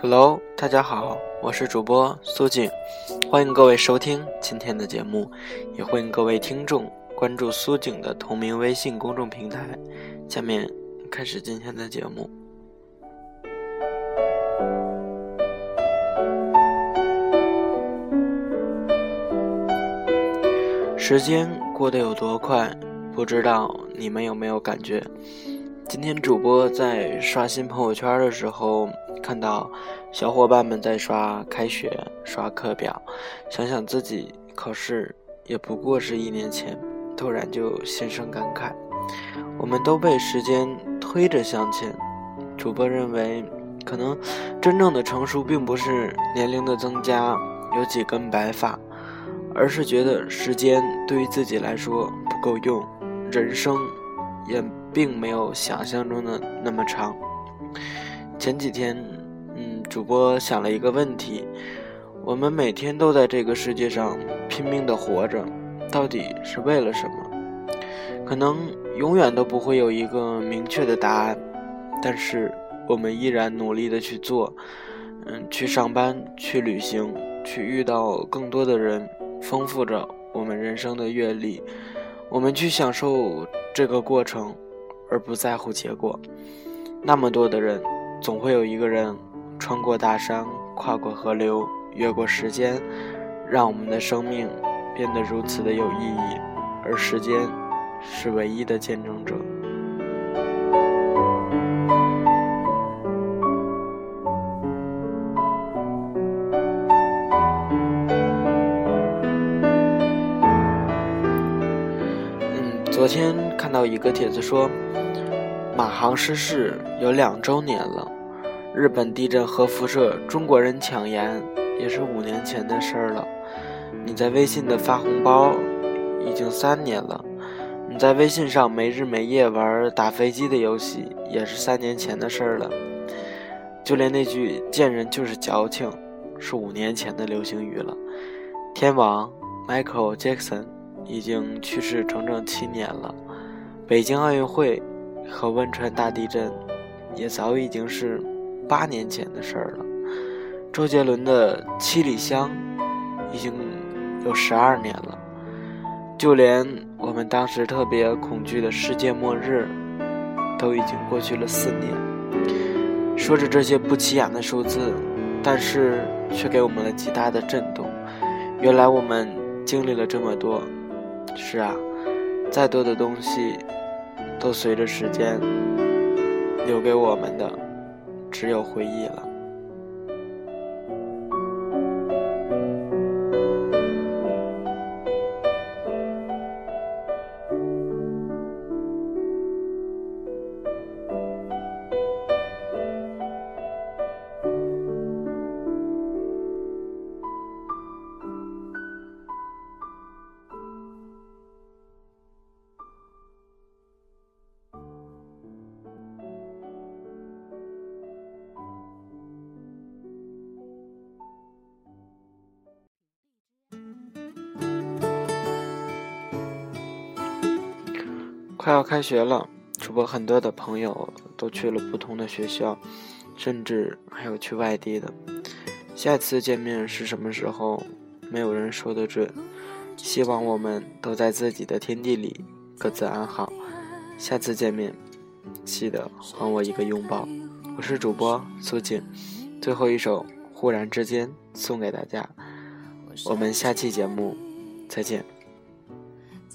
Hello，大家好，我是主播苏静，欢迎各位收听今天的节目，也欢迎各位听众关注苏静的同名微信公众平台。下面开始今天的节目。时间过得有多快，不知道你们有没有感觉？今天主播在刷新朋友圈的时候，看到小伙伴们在刷开学、刷课表，想想自己考试也不过是一年前，突然就心生感慨。我们都被时间推着向前。主播认为，可能真正的成熟并不是年龄的增加，有几根白发，而是觉得时间对于自己来说不够用，人生也。并没有想象中的那么长。前几天，嗯，主播想了一个问题：我们每天都在这个世界上拼命的活着，到底是为了什么？可能永远都不会有一个明确的答案，但是我们依然努力的去做，嗯，去上班，去旅行，去遇到更多的人，丰富着我们人生的阅历。我们去享受这个过程。而不在乎结果，那么多的人，总会有一个人穿过大山，跨过河流，越过时间，让我们的生命变得如此的有意义。而时间是唯一的见证者。昨天看到一个帖子说。马航失事有两周年了，日本地震核辐射，中国人抢盐也是五年前的事儿了。你在微信的发红包已经三年了，你在微信上没日没夜玩打飞机的游戏也是三年前的事儿了。就连那句“见人就是矫情”是五年前的流行语了。天王 Michael Jackson 已经去世整整七年了。北京奥运会。和汶川大地震，也早已经是八年前的事儿了。周杰伦的《七里香》已经有十二年了。就连我们当时特别恐惧的世界末日，都已经过去了四年。说着这些不起眼的数字，但是却给我们了极大的震动。原来我们经历了这么多。是啊，再多的东西。都随着时间留给我们的，只有回忆了。快要开学了，主播很多的朋友都去了不同的学校，甚至还有去外地的。下次见面是什么时候？没有人说得准。希望我们都在自己的天地里各自安好。下次见面，记得还我一个拥抱。我是主播苏锦，最后一首《忽然之间》送给大家。我们下期节目再见。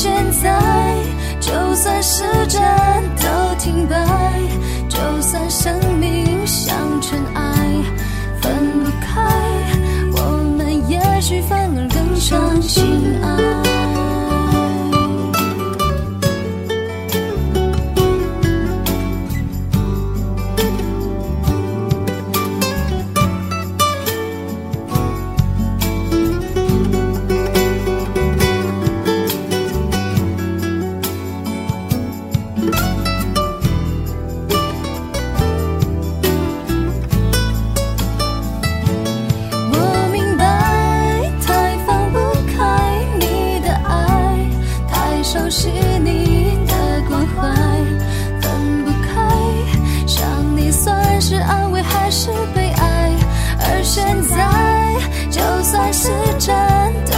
现在，就算时针是真的。